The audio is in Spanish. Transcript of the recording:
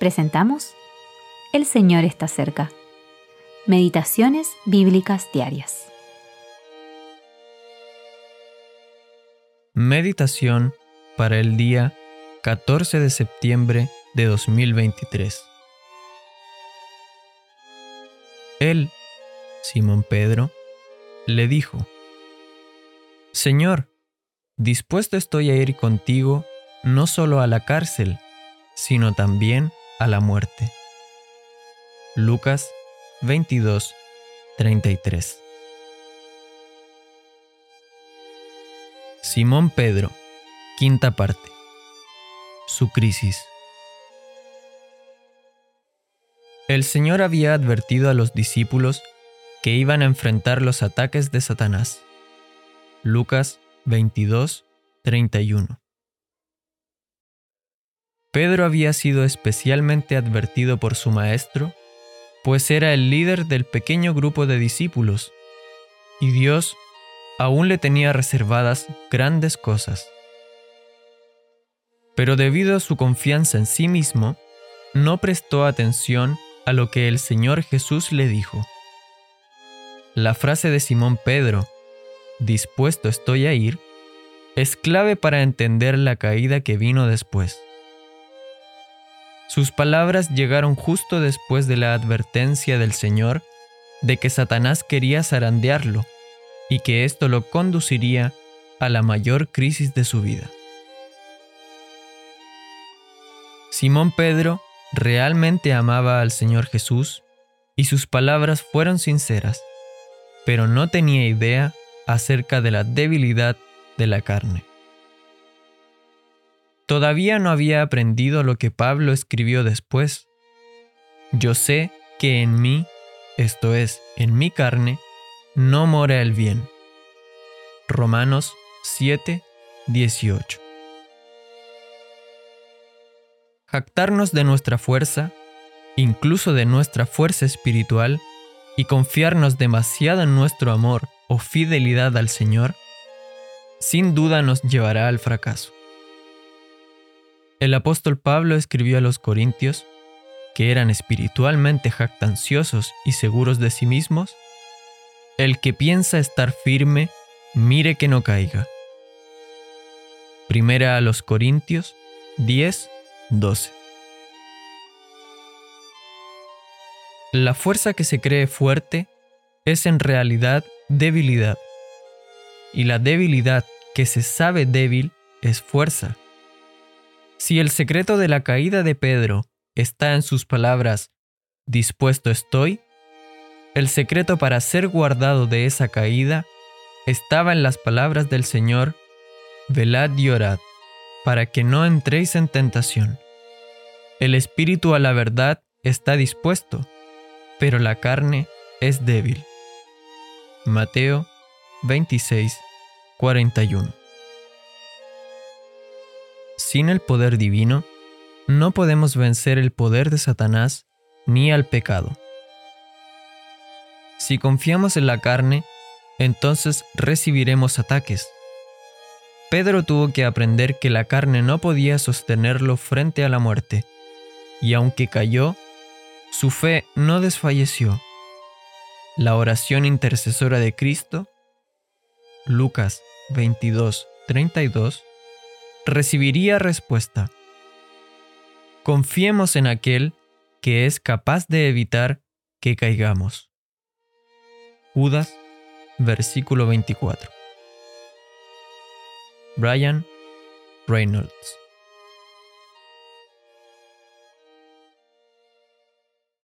presentamos El Señor está cerca. Meditaciones Bíblicas Diarias. Meditación para el día 14 de septiembre de 2023. Él, Simón Pedro, le dijo, Señor, dispuesto estoy a ir contigo no solo a la cárcel, sino también a la muerte. Lucas 22, 33. Simón Pedro, quinta parte. Su crisis. El Señor había advertido a los discípulos que iban a enfrentar los ataques de Satanás. Lucas 22, 31. Pedro había sido especialmente advertido por su maestro, pues era el líder del pequeño grupo de discípulos, y Dios aún le tenía reservadas grandes cosas. Pero debido a su confianza en sí mismo, no prestó atención a lo que el Señor Jesús le dijo. La frase de Simón Pedro, dispuesto estoy a ir, es clave para entender la caída que vino después. Sus palabras llegaron justo después de la advertencia del Señor de que Satanás quería zarandearlo y que esto lo conduciría a la mayor crisis de su vida. Simón Pedro realmente amaba al Señor Jesús y sus palabras fueron sinceras, pero no tenía idea acerca de la debilidad de la carne. Todavía no había aprendido lo que Pablo escribió después. Yo sé que en mí, esto es, en mi carne, no mora el bien. Romanos 7, 18. Jactarnos de nuestra fuerza, incluso de nuestra fuerza espiritual, y confiarnos demasiado en nuestro amor o fidelidad al Señor, sin duda nos llevará al fracaso. El apóstol Pablo escribió a los corintios, que eran espiritualmente jactanciosos y seguros de sí mismos, el que piensa estar firme, mire que no caiga. Primera a los Corintios 10, 12. La fuerza que se cree fuerte es en realidad debilidad, y la debilidad que se sabe débil es fuerza. Si el secreto de la caída de Pedro está en sus palabras, dispuesto estoy, el secreto para ser guardado de esa caída estaba en las palabras del Señor, velad y orad, para que no entréis en tentación. El espíritu a la verdad está dispuesto, pero la carne es débil. Mateo 26, 41 sin el poder divino, no podemos vencer el poder de Satanás ni al pecado. Si confiamos en la carne, entonces recibiremos ataques. Pedro tuvo que aprender que la carne no podía sostenerlo frente a la muerte, y aunque cayó, su fe no desfalleció. La oración intercesora de Cristo, Lucas 22, 32, recibiría respuesta. Confiemos en aquel que es capaz de evitar que caigamos. Judas, versículo 24. Brian Reynolds